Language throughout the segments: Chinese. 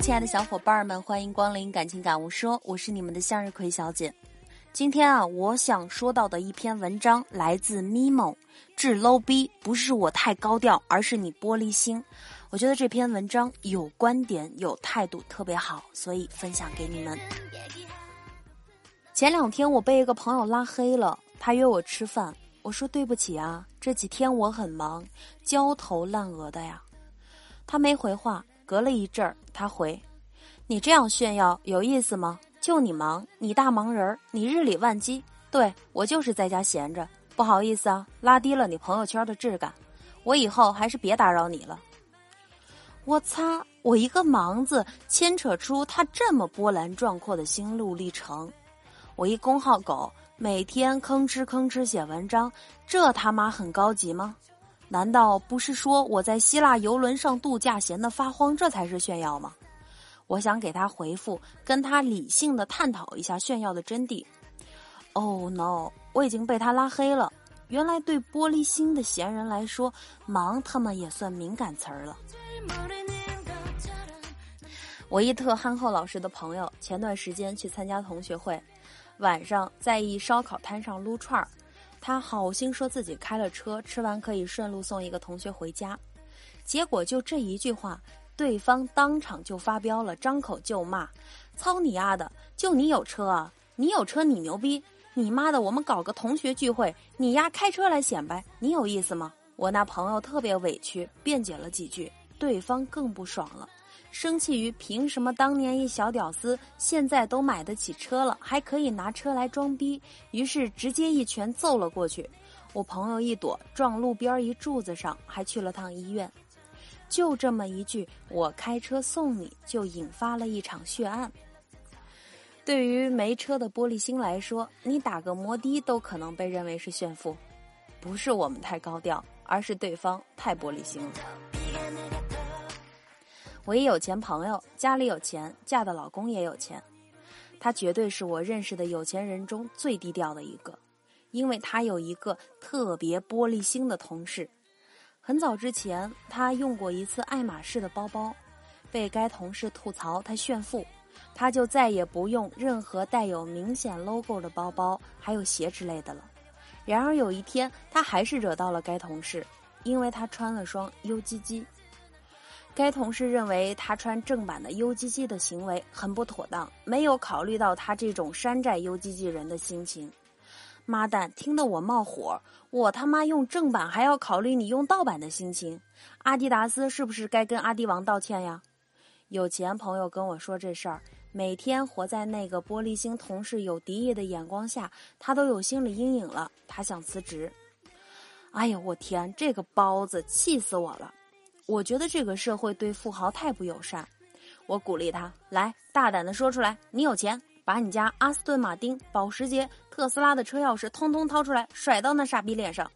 亲爱的小伙伴们，欢迎光临感情感悟说，我是你们的向日葵小姐。今天啊，我想说到的一篇文章来自 Mimo，治 low 逼不是我太高调，而是你玻璃心。我觉得这篇文章有观点、有态度，特别好，所以分享给你们。前两天我被一个朋友拉黑了，他约我吃饭，我说对不起啊，这几天我很忙，焦头烂额的呀。他没回话，隔了一阵儿，他回：“你这样炫耀有意思吗？就你忙，你大忙人儿，你日理万机。对我就是在家闲着，不好意思啊，拉低了你朋友圈的质感。我以后还是别打扰你了。”我擦，我一个忙字牵扯出他这么波澜壮阔的心路历程。我一公号狗，每天吭哧吭哧写文章，这他妈很高级吗？难道不是说我在希腊游轮上度假闲得发慌，这才是炫耀吗？我想给他回复，跟他理性的探讨一下炫耀的真谛。Oh no！我已经被他拉黑了。原来对玻璃心的闲人来说，忙他妈也算敏感词儿了。我一特憨厚老实的朋友，前段时间去参加同学会。晚上在一烧烤摊上撸串儿，他好心说自己开了车，吃完可以顺路送一个同学回家。结果就这一句话，对方当场就发飙了，张口就骂：“操你丫的！就你有车啊？你有车你牛逼？你妈的！我们搞个同学聚会，你丫开车来显摆，你有意思吗？”我那朋友特别委屈，辩解了几句，对方更不爽了。生气于凭什么当年一小屌丝，现在都买得起车了，还可以拿车来装逼？于是直接一拳揍了过去。我朋友一躲，撞路边一柱子上，还去了趟医院。就这么一句“我开车送你”，就引发了一场血案。对于没车的玻璃心来说，你打个摩的都可能被认为是炫富。不是我们太高调，而是对方太玻璃心了。我一有钱朋友，家里有钱，嫁的老公也有钱，他绝对是我认识的有钱人中最低调的一个，因为他有一个特别玻璃心的同事。很早之前，他用过一次爱马仕的包包，被该同事吐槽他炫富，他就再也不用任何带有明显 logo 的包包，还有鞋之类的了。然而有一天，他还是惹到了该同事，因为他穿了双 UGG。该同事认为他穿正版的 UGG 的行为很不妥当，没有考虑到他这种山寨 UGG 人的心情。妈蛋，听得我冒火！我他妈用正版还要考虑你用盗版的心情。阿迪达斯是不是该跟阿迪王道歉呀？有钱朋友跟我说这事儿，每天活在那个玻璃心同事有敌意的眼光下，他都有心理阴影了。他想辞职。哎呀，我天，这个包子气死我了！我觉得这个社会对富豪太不友善，我鼓励他来大胆的说出来，你有钱，把你家阿斯顿马丁、保时捷、特斯拉的车钥匙通通掏出来，甩到那傻逼脸上。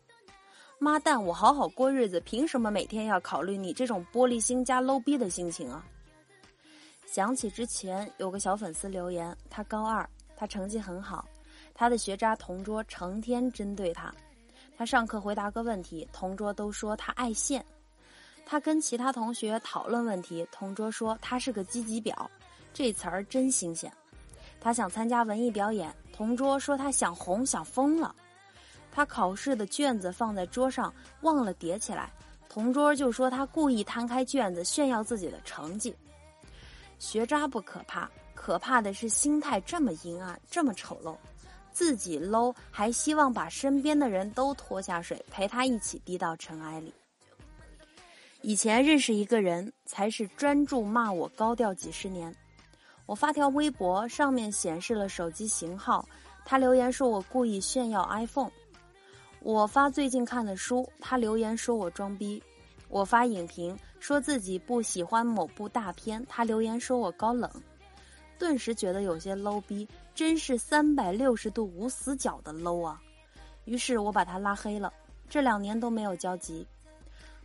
妈蛋，我好好过日子，凭什么每天要考虑你这种玻璃心加 low 逼的心情啊？想起之前有个小粉丝留言，他高二，他成绩很好，他的学渣同桌成天针对他，他上课回答个问题，同桌都说他爱现。他跟其他同学讨论问题，同桌说他是个积极表，这词儿真新鲜。他想参加文艺表演，同桌说他想红想疯了。他考试的卷子放在桌上忘了叠起来，同桌就说他故意摊开卷子炫耀自己的成绩。学渣不可怕，可怕的是心态这么阴暗，这么丑陋，自己 low 还希望把身边的人都拖下水，陪他一起低到尘埃里。以前认识一个人，才是专注骂我高调几十年。我发条微博，上面显示了手机型号，他留言说我故意炫耀 iPhone。我发最近看的书，他留言说我装逼。我发影评，说自己不喜欢某部大片，他留言说我高冷。顿时觉得有些 low 逼，真是三百六十度无死角的 low 啊！于是我把他拉黑了，这两年都没有交集。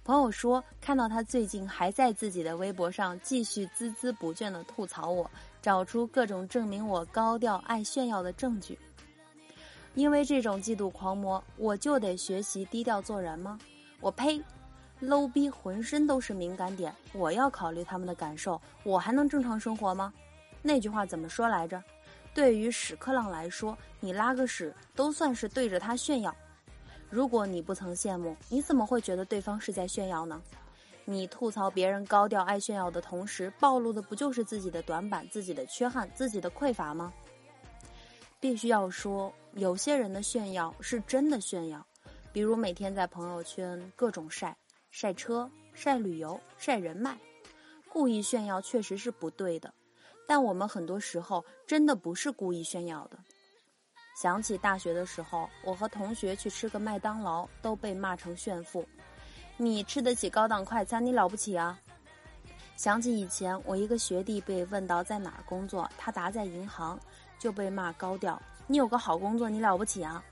朋友说，看到他最近还在自己的微博上继续孜孜不倦地吐槽我，找出各种证明我高调爱炫耀的证据。因为这种嫉妒狂魔，我就得学习低调做人吗？我呸！，low 逼浑身都是敏感点，我要考虑他们的感受，我还能正常生活吗？那句话怎么说来着？对于屎壳郎来说，你拉个屎都算是对着他炫耀。如果你不曾羡慕，你怎么会觉得对方是在炫耀呢？你吐槽别人高调爱炫耀的同时，暴露的不就是自己的短板、自己的缺憾、自己的匮乏吗？必须要说，有些人的炫耀是真的炫耀，比如每天在朋友圈各种晒晒车、晒旅游、晒人脉，故意炫耀确实是不对的。但我们很多时候真的不是故意炫耀的。想起大学的时候，我和同学去吃个麦当劳，都被骂成炫富。你吃得起高档快餐，你了不起啊！想起以前我一个学弟被问到在哪工作，他答在银行。就被骂高调，你有个好工作，你了不起啊！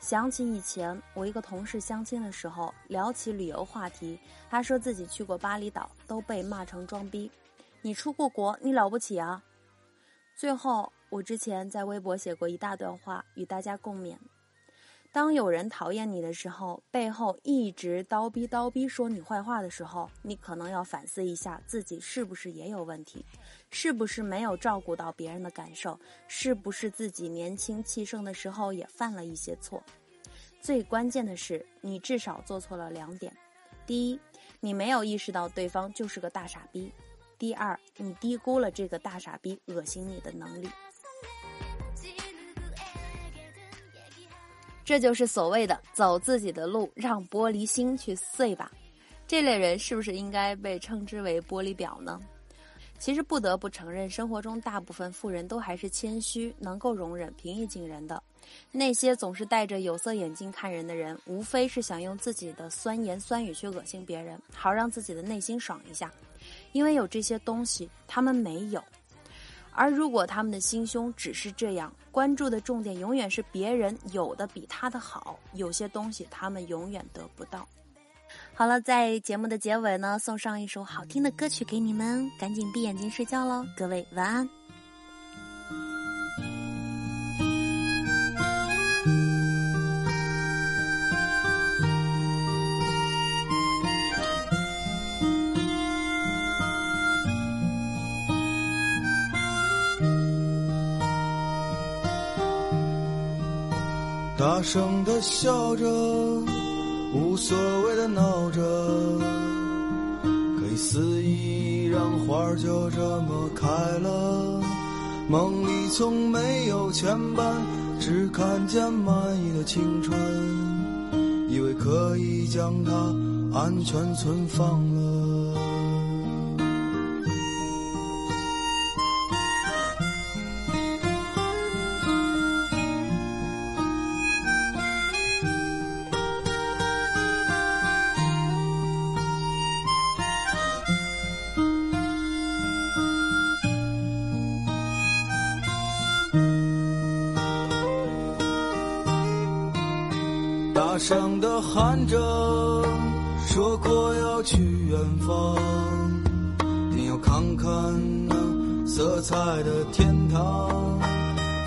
想起以前我一个同事相亲的时候，聊起旅游话题，他说自己去过巴厘岛，都被骂成装逼。你出过国，你了不起啊！最后，我之前在微博写过一大段话，与大家共勉。当有人讨厌你的时候，背后一直叨逼叨逼说你坏话的时候，你可能要反思一下自己是不是也有问题，是不是没有照顾到别人的感受，是不是自己年轻气盛的时候也犯了一些错。最关键的是，你至少做错了两点：第一，你没有意识到对方就是个大傻逼；第二，你低估了这个大傻逼恶心你的能力。这就是所谓的走自己的路，让玻璃心去碎吧。这类人是不是应该被称之为玻璃婊呢？其实不得不承认，生活中大部分富人都还是谦虚，能够容忍平易近人的。那些总是戴着有色眼镜看人的人，无非是想用自己的酸言酸语去恶心别人，好让自己的内心爽一下。因为有这些东西，他们没有。而如果他们的心胸只是这样，关注的重点永远是别人有的比他的好，有些东西他们永远得不到。好了，在节目的结尾呢，送上一首好听的歌曲给你们，赶紧闭眼睛睡觉喽，各位晚安。大声的笑着，无所谓的闹着，可以肆意让花儿就这么开了。梦里从没有牵绊，只看见满意的青春，以为可以将它安全存放大声的喊着，说过要去远方，定要看看那色彩的天堂，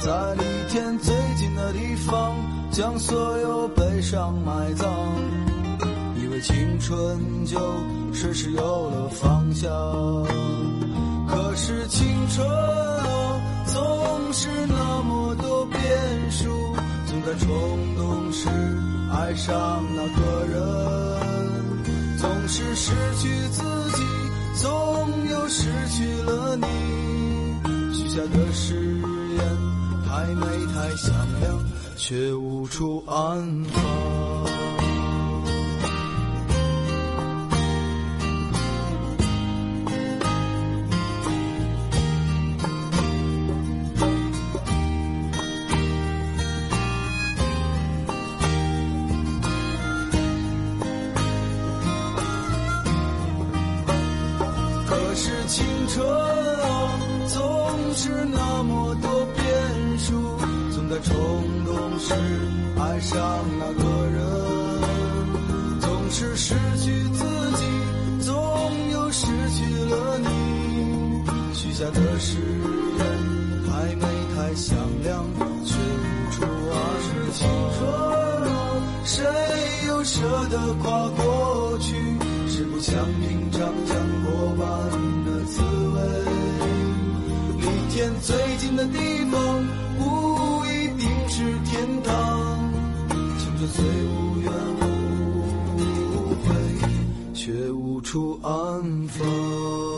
在离天最近的地方，将所有悲伤埋葬，以为青春就顺势有了方向，可是青春啊，总是那么多变数，总在冲动时。爱上那个人，总是失去自己，总有失去了你。许下的誓言太美太响亮，却无处安放。春啊，总是那么多变数，总在冲动时爱上那个人，总是失去自己，总有失去了你。许下的誓言还没太响亮，却无处安放。谁？又舍得跨过最近的地方，不一定是天堂。青春虽无怨无悔，却无处安放。